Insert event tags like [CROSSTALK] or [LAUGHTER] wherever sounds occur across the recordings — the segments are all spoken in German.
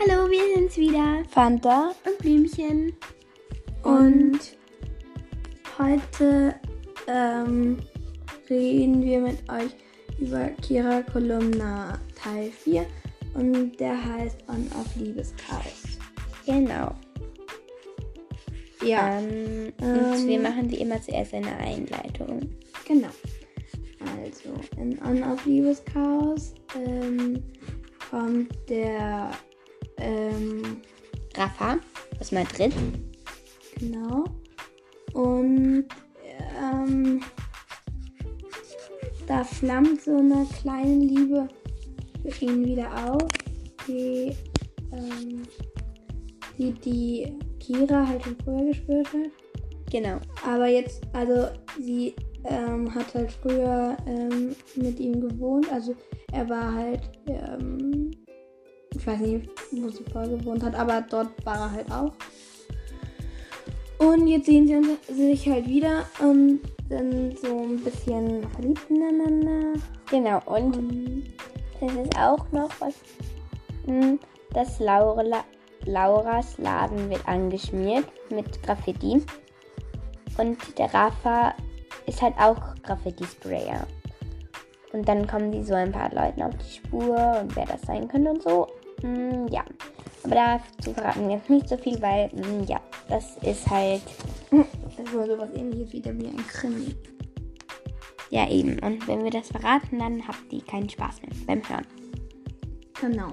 Hallo, wir sind's wieder. Fanta Und Blümchen. und heute ähm, reden wir mit euch über Kira Kolumna Teil 4 und der heißt On of Liebeschaos. Genau. Ja, Ähm, Ähm. und wir machen wie immer zuerst eine Einleitung. genau. Also in On of Liebeschaos ähm, kommt der ähm, Rafa aus Madrid. Genau. Und ähm, da flammt so eine kleine Liebe für ihn wieder auf, die, ähm, die die Kira halt schon früher gespürt hat. Genau. Aber jetzt, also sie ähm, hat halt früher ähm, mit ihm gewohnt. Also er war halt, ähm, ich weiß nicht, wo sie vorher gewohnt hat, aber dort war er halt auch. Und jetzt sehen sie sich halt wieder und sind so ein bisschen verliebt ineinander. Genau. Und Und es ist auch noch was, hm, dass Laura, Lauras Laden wird angeschmiert mit Graffiti. Und der Rafa ist halt auch Graffiti-Sprayer. Und dann kommen die so ein paar Leuten auf die Spur und wer das sein könnte und so. Hm, ja. Aber dazu verraten wir jetzt nicht so viel, weil, hm, ja, das ist halt, [LAUGHS] das wohl sowas ähnliches wieder wie ein Krimi. ja eben. Und wenn wir das verraten, dann habt ihr keinen Spaß mehr beim Hören. Genau.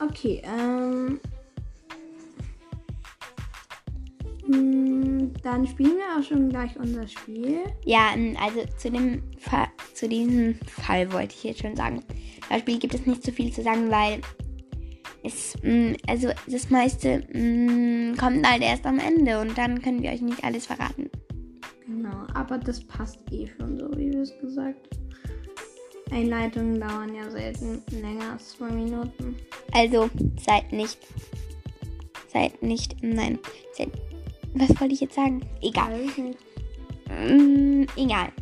Okay, ähm. mm, Dann spielen wir auch schon gleich unser Spiel. Ja, ähm, also zu dem Fall, zu diesem Fall wollte ich jetzt schon sagen. Das Spiel gibt es nicht so viel zu sagen, weil es, mh, also das meiste mh, kommt halt erst am Ende und dann können wir euch nicht alles verraten. Genau, aber das passt eh schon so, wie wir es gesagt haben. Einleitungen dauern ja selten länger als zwei Minuten. Also seid nicht, seid nicht, nein, seid, was wollte ich jetzt sagen? Egal. Mm, egal.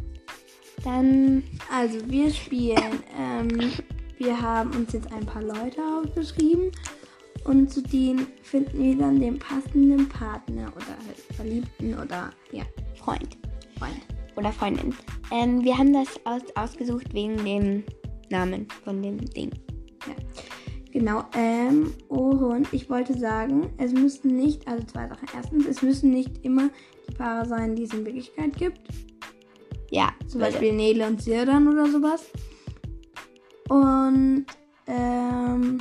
Dann, Also, wir spielen. Ähm, wir haben uns jetzt ein paar Leute aufgeschrieben. Und zu denen finden wir dann den passenden Partner oder halt Verliebten oder ja, Freund. Freund. oder Freundin. Ähm, wir haben das aus, ausgesucht wegen dem Namen von dem Ding. Genau, ähm, oh, und ich wollte sagen, es müssen nicht, also zwei Sachen. Erstens, es müssen nicht immer die Paare sein, die es in Wirklichkeit gibt. Ja, Zum Beispiel Nele und Sirdan oder sowas. Und ähm,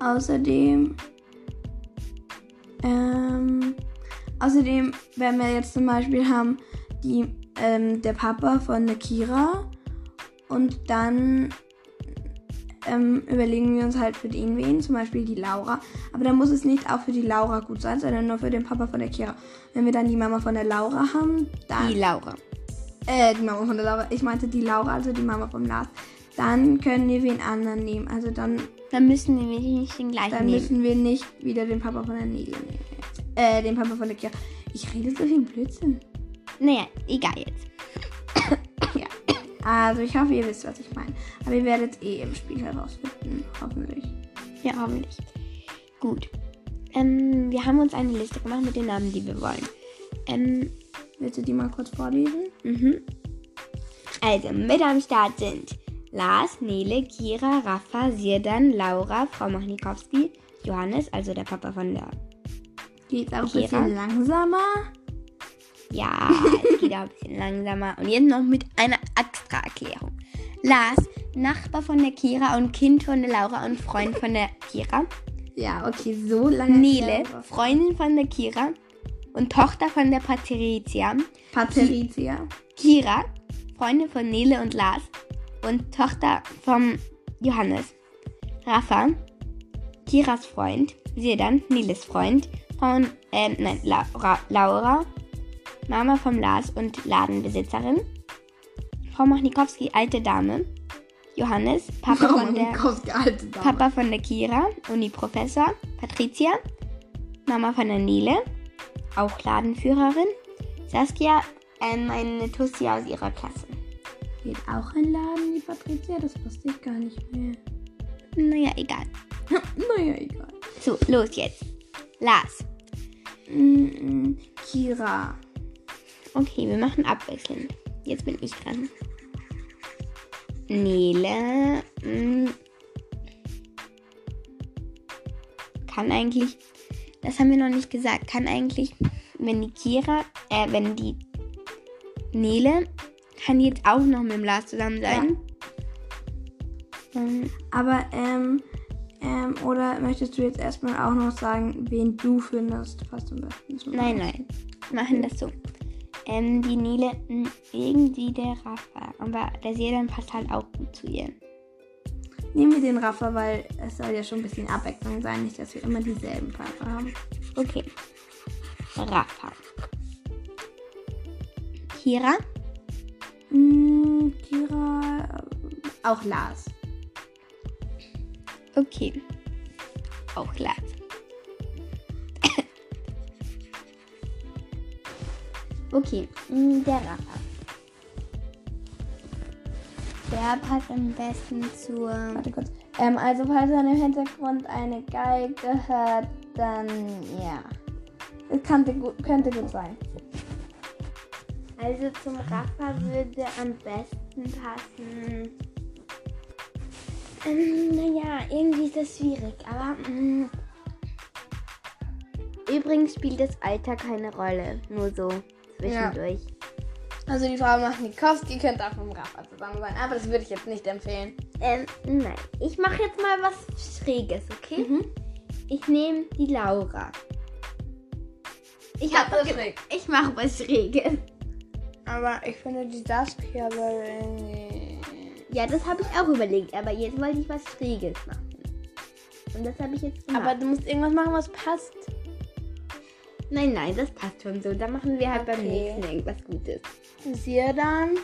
außerdem, ähm, außerdem, wenn wir jetzt zum Beispiel haben, die, ähm, der Papa von der Kira und dann ähm, überlegen wir uns halt für den wen, zum Beispiel die Laura. Aber dann muss es nicht auch für die Laura gut sein, sondern nur für den Papa von der Kira. Wenn wir dann die Mama von der Laura haben, dann. die Laura. Äh, die Mama von der Laura. Ich meinte die Laura, also die Mama vom Lars. Dann können wir wen anderen nehmen. Also dann, Dann müssen wir nicht den gleichen dann nehmen. müssen wir nicht wieder den Papa von der Nele nehmen. Äh, den Papa von der Kira. Ich rede so viel Blödsinn. Naja, egal jetzt. Ja. Also ich hoffe, ihr wisst, was ich meine. Aber ihr werdet es eh im Spiel herausfinden. Hoffentlich. Ja, hoffentlich. Gut. Ähm, wir haben uns eine Liste gemacht mit den Namen, die wir wollen. Ähm, Willst du die mal kurz vorlesen? mhm. Also, mit am Start sind Lars, Nele, Kira, Rafa, Sirdan, Laura, Frau Machnikowski, Johannes, also der Papa von der Geht auch ein Kira? bisschen langsamer. Ja, [LAUGHS] es geht auch ein bisschen langsamer. Und jetzt noch mit einer extra Erklärung. Lars, Nachbar von der Kira und Kind von der Laura und Freund von der Kira. Ja, okay, so lange. Nele, Freundin von der Kira und Tochter von der Patricia. Patricia. Kira, Freundin von Nele und Lars und Tochter vom Johannes. Rafa, Kiras Freund. Sedan, Neles Freund. Von, ähm, nein, Laura, Laura, Mama vom Lars und Ladenbesitzerin. Frau Machnikowski, alte Dame. Johannes, Papa von der alte Dame. Papa von der Kira, Uni-Professor, Patricia, Mama von der Nele, auch Ladenführerin, Saskia, ähm, eine Tussi aus ihrer Klasse. Geht auch ein Laden, die Patricia? Das wusste ich gar nicht mehr. Naja, egal. [LAUGHS] naja, egal. So, los jetzt. Lars. Mm, Kira. Okay, wir machen abwechselnd. Jetzt bin ich dran. Nele. mm, Kann eigentlich. Das haben wir noch nicht gesagt. Kann eigentlich, wenn die Kira, äh, wenn die Nele, kann jetzt auch noch mit dem Lars zusammen sein? Ähm, Aber, ähm, ähm, oder möchtest du jetzt erstmal auch noch sagen, wen du findest, fast am besten zu Nein, nein. Machen das so. Ähm, die Nele, irgendwie der Rafa. Aber der Sedan passt halt auch gut zu ihr. Nehmen wir den Raffer, weil es soll ja schon ein bisschen Abwechslung sein, nicht, dass wir immer dieselben Farbe haben. Okay. Rafa. Kira. Mm, Kira, äh, auch Lars. Okay. Auch Lars. okay, mh, der Rafa. Der passt am besten zur. Warte kurz. Ähm, also falls man im Hintergrund eine Geige hört, dann ja. Es könnte gut, könnte gut sein. Also zum Rafa würde am besten passen. Ähm, naja, irgendwie ist das schwierig, aber. mm. Übrigens spielt das Alter keine Rolle. Nur so zwischendurch. Also die Frau Machnikowski könnte auch mit dem Raffer zusammen sein, aber das würde ich jetzt nicht empfehlen. Ähm, nein. Ich mache jetzt mal was Schräges, okay? Mhm. Ich nehme die Laura. Ich habe ist schräg. Ich mache was Schräges. Aber ich finde die Saskia irgendwie. Ja, das habe ich auch überlegt, aber jetzt wollte ich was Schräges machen. Und das habe ich jetzt gemacht. Aber du musst irgendwas machen, was passt. nein, nein, das passt schon so. Dann machen wir halt beim Okay. nächsten irgendwas Gutes. Sie dann.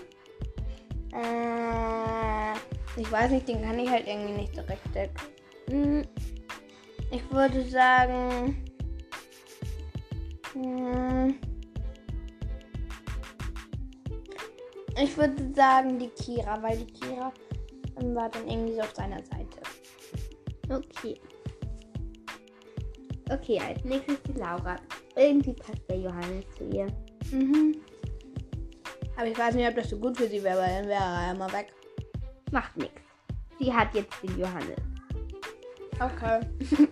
Äh, ich weiß nicht, den kann ich halt irgendwie nicht so richtig. Hm, Ich würde sagen. hm, Ich würde sagen die Kira, weil die Kira ähm, war dann irgendwie so auf seiner Seite. Okay. Okay, als nächstes die Laura. Irgendwie passt der Johannes zu ihr. Mhm. Aber ich weiß nicht, ob das so gut für sie wäre, weil dann wäre er mal weg. Macht nichts. Sie hat jetzt den Johannes. Okay. [LAUGHS]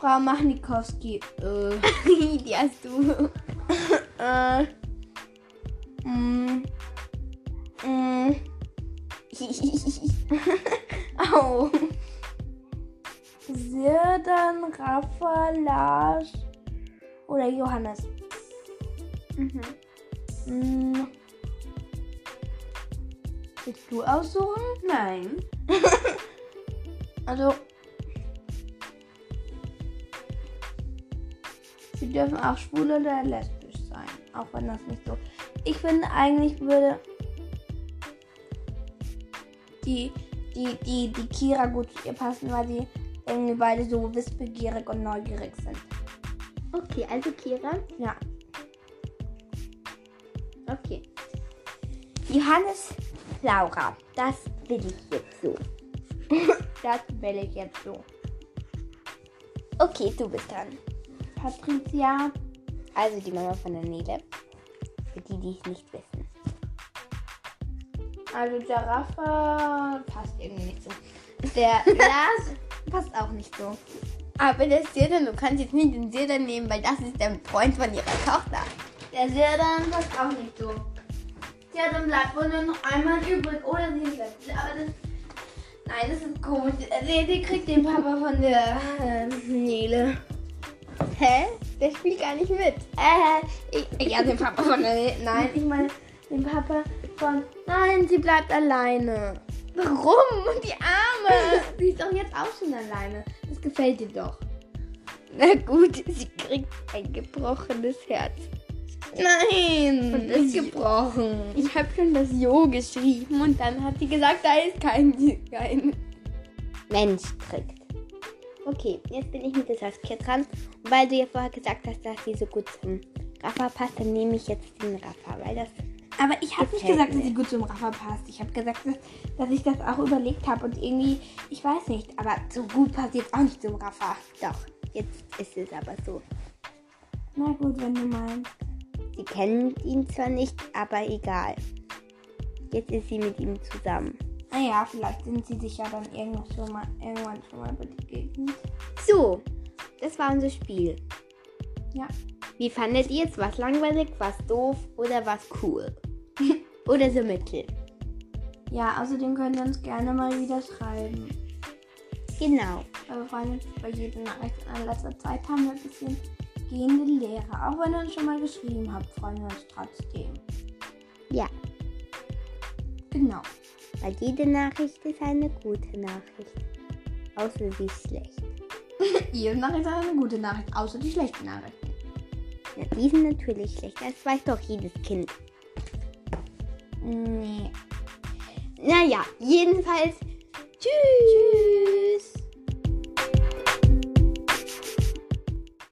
Frau Machnikowski. Äh. [LAUGHS] Die hast du. [LAUGHS] Äh. Mm. Mm. [LAUGHS] Au. Sirdan, Rafa, Lars oder Johannes. mhm. Mm. Willst du aussuchen? Nein. [LAUGHS] Also. Sie dürfen auch schwul oder lesbisch sein. Auch wenn das nicht so. Ich finde eigentlich würde die, die, die, die Kira gut zu ihr passen, weil sie irgendwie beide so wissbegierig und neugierig sind. Okay, also Kira. Ja. Okay. Johannes, Laura. Das will ich jetzt so. [LAUGHS] Das will ich jetzt so. Okay, du bist dran. Patricia. Also die Mama von der Nele. Die, es nicht wissen. Also der Rafa passt irgendwie nicht so. Der [LAUGHS] Lars passt auch nicht so. Aber der Sirdan, du kannst jetzt nicht den Sirdan nehmen, weil das ist der Freund von ihrer Tochter. Der Serdan passt auch nicht so. Ja, dann bleibt wohl nur noch einmal übrig. Oder sie letzte. Aber das. Nein, das ist komisch. Die, die kriegt den Papa von der äh, Nele. Hä? Der spielt gar nicht mit. Äh, ich, ja, den Papa von der. Nein, ich meine den Papa von. Nein, sie bleibt alleine. Warum? Die Arme. [LAUGHS] Sie ist doch jetzt auch schon alleine. Das gefällt dir doch. Na gut, sie kriegt ein gebrochenes Herz. Nein, Und das ist gebrochen. Ich habe schon das Jo geschrieben und dann hat sie gesagt, da ist kein, kein Mensch kriegt. Okay, jetzt bin ich mit der Saskia dran. Und weil du ja vorher gesagt hast, dass sie so gut zum Rafa passt, dann nehme ich jetzt den Rafa, weil das Aber ich habe nicht gesagt, dass mir. sie gut zum Rafa passt. Ich habe gesagt, dass, dass ich das auch überlegt habe und irgendwie, ich weiß nicht, aber so gut passt jetzt auch nicht zum Rafa. Doch, jetzt ist es aber so. Na gut, wenn du meinst. Sie kennen ihn zwar nicht, aber egal. Jetzt ist sie mit ihm zusammen. Naja, vielleicht sind sie sich ja dann irgendwann schon mal, irgendwann schon mal begegnet. So, das war unser Spiel. Ja. Wie fandet ihr es? Was langweilig, was doof oder was cool? [LAUGHS] oder so mittel? Ja, außerdem könnt ihr uns gerne mal wieder schreiben. Genau. Wir freuen uns bei jeder Nachricht. In letzter Zeit haben wir ein bisschen gehende Lehre. Auch wenn ihr uns schon mal geschrieben habt, freuen wir uns trotzdem. Ja, Genau. Weil jede Nachricht ist eine gute Nachricht. Außer ist schlecht. [LAUGHS] Jede Nachricht ist eine gute Nachricht, außer die schlechten Nachrichten. Ja, die sind natürlich schlecht. Das weiß doch jedes Kind. Nee. Naja, jedenfalls. Tschüss.